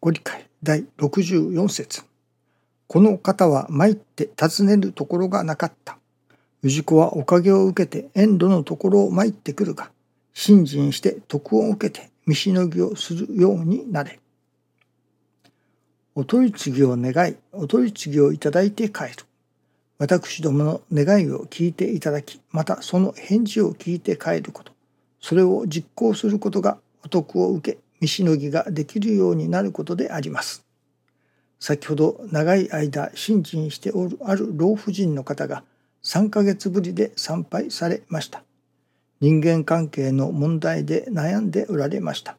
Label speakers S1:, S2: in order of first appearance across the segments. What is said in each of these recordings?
S1: ご理解第64節この方は参って尋ねるところがなかった。氏子はおかげを受けて遠路のところを参ってくるが、信心して徳を受けて見しのぎをするようになれ。お取り次ぎを願い、お取り次ぎをいただいて帰る。私どもの願いを聞いていただき、またその返事を聞いて帰ること、それを実行することがお得を受け、見しのぎができるようになることであります。先ほど長い間信心しておるある老婦人の方が3ヶ月ぶりで参拝されました。人間関係の問題で悩んでおられました。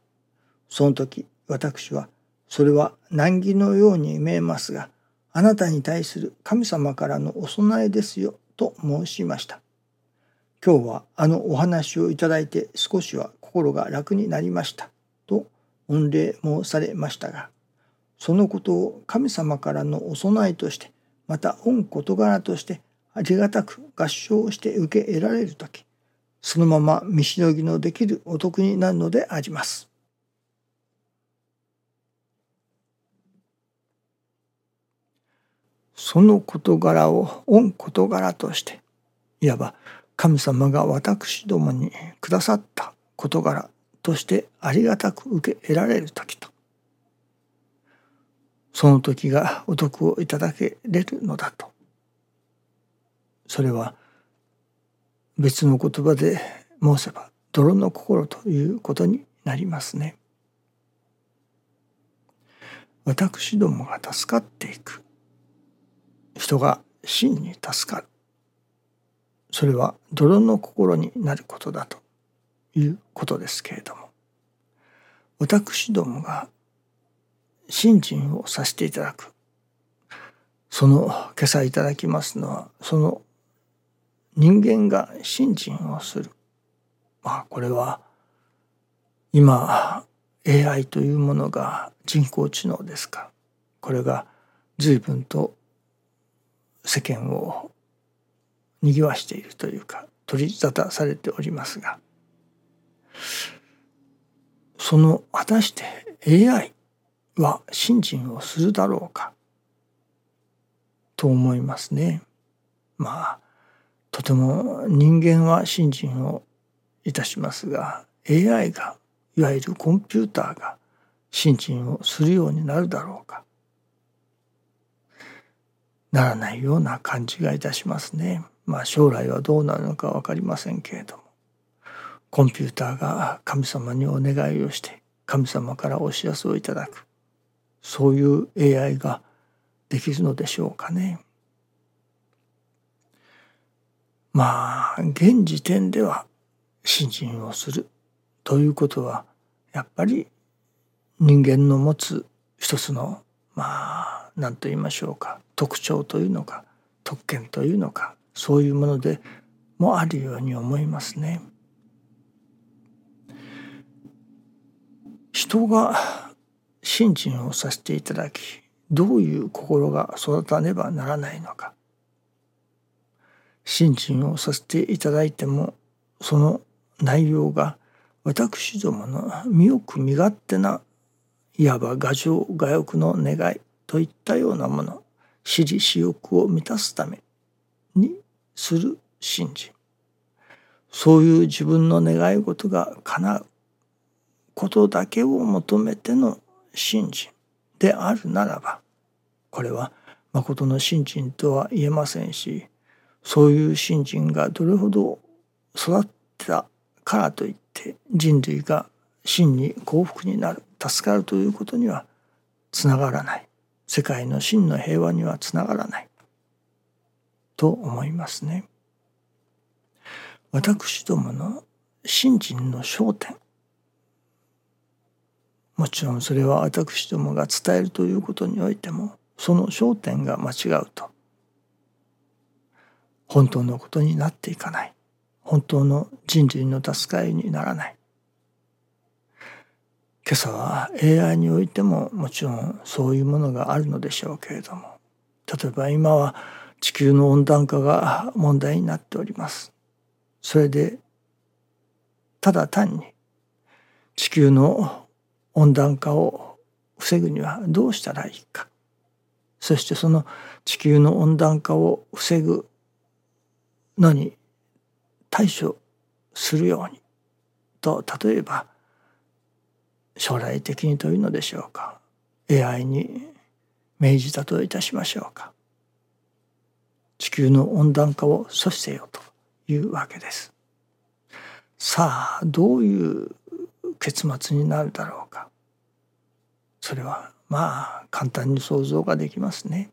S1: その時私はそれは難儀のように見えますがあなたに対する神様からのお供えですよと申しました。今日はあのお話をいただいて少しは心が楽になりました御礼申されましたがそのことを神様からのお供えとしてまた御事柄としてありがたく合唱して受け得られる時そのまま見しのぎのできるお得になるのであります。その事柄を御事柄としていわば神様が私どもにくださった事柄としてありがたく受け得られる時と。その時がお得をいただけれるのだと。それは別の言葉で申せば泥の心ということになりますね。私どもが助かっていく。人が真に助かる。それは泥の心になることだと。いうことですけれども。私どもが信心をさせていただく。その今朝いただきますのはその人間が信心をする。まあこれは今 AI というものが人工知能ですか。これが随分と世間をにぎわしているというか取り沙汰されておりますがその果たして AI は信心をするだろうかと思いますね。まあとても人間は信心をいたしますが AI がいわゆるコンピューターが信心をするようになるだろうかならないような感じがいたしますね。まあ将来はどうなるのか分かりませんけれどもコンピューターが神様にお願いをして神様からお知らせをいただくそういう AI ができるのでしょうかね。まあ現時点では信心をするということはやっぱり人間の持つ一つのまあ何と言いましょうか特徴というのか特権というのかそういうものでもあるように思いますね。人が信心をさせていただきどういう心が育たねばならないのか。信心をさせていただいてもその内容が私どもの身よく身勝手ないわば牙城牙欲の願いといったようなもの私利私欲を満たすためにする信心。そういう自分の願い事が叶うことだけを求めての信心であるならばこれは誠の信心とは言えませんしそういう信心がどれほど育ったからといって人類が真に幸福になる助かるということにはつながらない世界の真の平和にはつながらないと思いますね。私どもの信心の焦点もちろんそれは私どもが伝えるということにおいてもその焦点が間違うと。本当のことになっていかない。本当の人類の助かりにならない。今朝は AI においてももちろんそういうものがあるのでしょうけれども例えば今は地球の温暖化が問題になっております。それでただ単に地球の温暖化を防ぐにはどうしたらいいか。そしてその地球の温暖化を防ぐのに対処するようにと例えば将来的にというのでしょうか。AI に命じたといたしましょうか。地球の温暖化を阻止せよというわけです。さあどういう結末になるだろうか。それはまあ簡単に想像ができますね。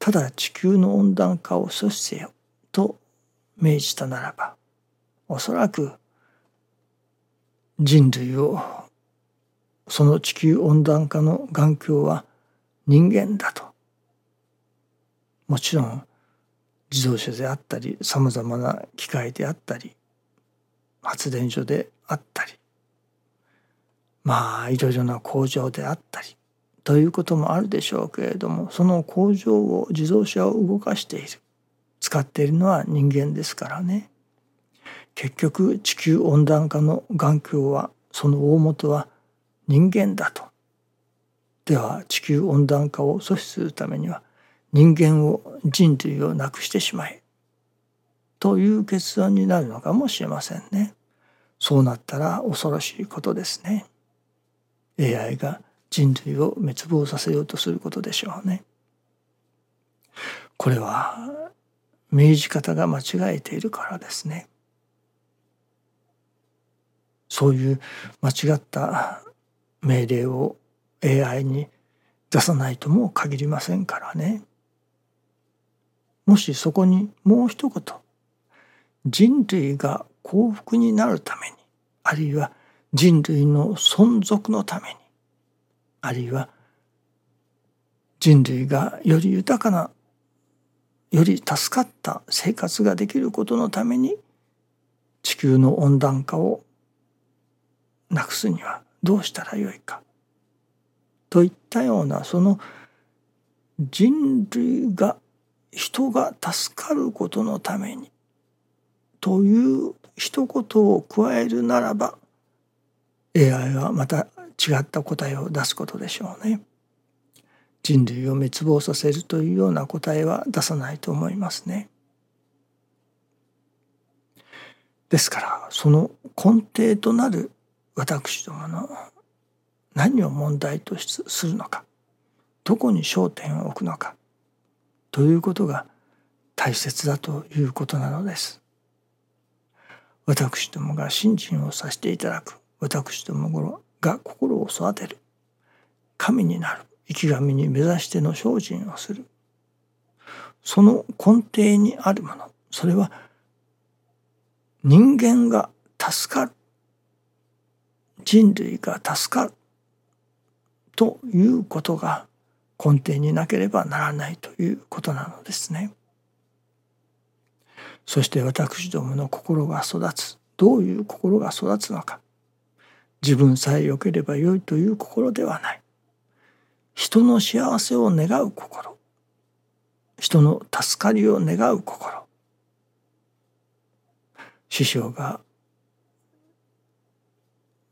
S1: ただ地球の温暖化を阻止せよと命じたならばおそらく人類をその地球温暖化の眼鏡は人間だともちろん自動車であったりさまざまな機械であったり発電所であったりまあいろいろな工場であったりということもあるでしょうけれどもその工場を自動車を動かしている使っているのは人間ですからね結局地球温暖化の眼鏡はその大元は人間だとでは地球温暖化を阻止するためには人間を人類をなくしてしまえという結論になるのかもしれませんね。そうなったら恐ろしいことですね。AI が人類を滅亡させようとすることでしょうね。これは命じ方が間違えているからですね。そういう間違った命令を AI に出さないとも限りませんからね。もしそこにもう一言人類が幸福になるためにあるいは人類の存続のためにあるいは人類がより豊かなより助かった生活ができることのために地球の温暖化をなくすにはどうしたらよいかといったようなその人類が人が助かることのためにという一言を加えるならば AI はまた違った答えを出すことでしょうね。人類を滅亡させるというような答えは出さないと思いますね。ですからその根底となる私どもの何を問題とするのかどこに焦点を置くのかということが大切だということなのです。私どもが信心をさせていただく私どもが心を育てる。神になる。生き神に目指しての精進をする。その根底にあるもの。それは人間が助かる。人類が助かる。ということが根底になければならないということなのですね。そして私どもの心が育つ。どういう心が育つのか。自分さえ良ければ良いという心ではない。人の幸せを願う心。人の助かりを願う心。師匠が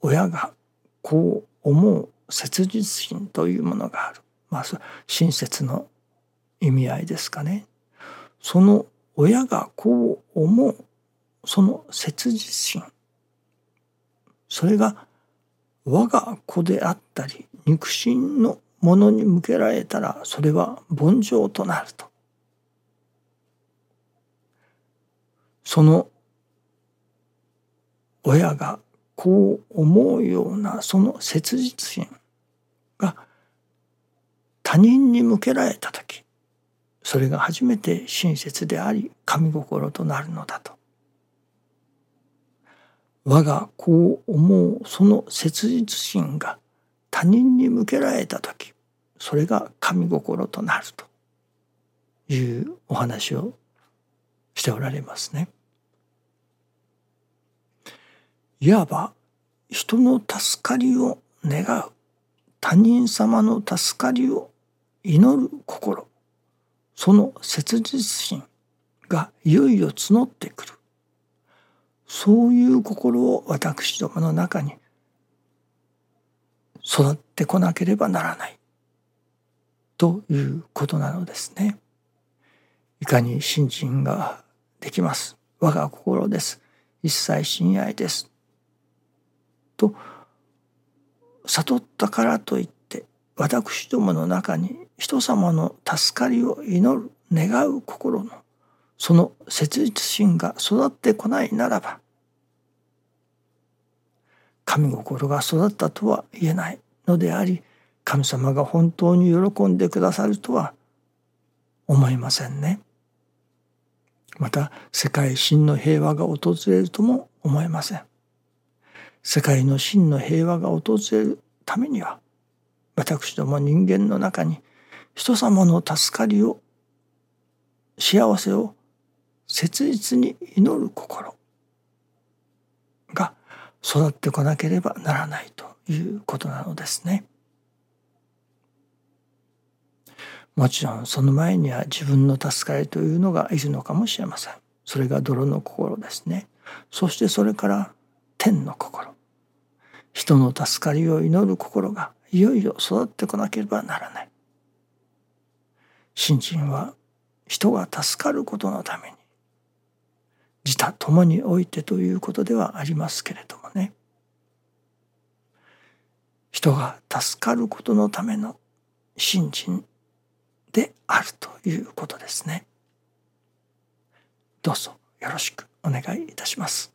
S1: 親がこう思う切実心というものがある。まあ親切の意味合いですかね。その親がこう思うその切実心。それが我が子であったり肉親のものに向けられたらそれは凡情となるとその親がこう思うようなその切実心が他人に向けられた時それが初めて親切であり神心となるのだと。我がこう思うその切実心が他人に向けられた時それが神心となるというお話をしておられますね。いわば人の助かりを願う他人様の助かりを祈る心その切実心がいよいよ募ってくるそういう心を私どもの中に育ってこなければならないということなのですね。いかに信心ができます。我が心です。一切親愛です。と悟ったからといって私どもの中に人様の助かりを祈る願う心のその切実心が育ってこないならば神心が育ったとは言えないのであり神様が本当に喜んでくださるとは思いませんね。また世界真の平和が訪れるとも思えません。世界の真の平和が訪れるためには私ども人間の中に人様の助かりを幸せを切実に祈る心育ってこなければならないということなのですね。もちろんその前には自分の助かりというのがいるのかもしれません。それが泥の心ですね。そしてそれから天の心。人の助かりを祈る心がいよいよ育ってこなければならない。信心は人が助かることのために自他共においてということではありますけれどもね人が助かることのための信心であるということですね。どうぞよろしくお願いいたします。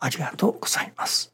S1: ありがとうございます。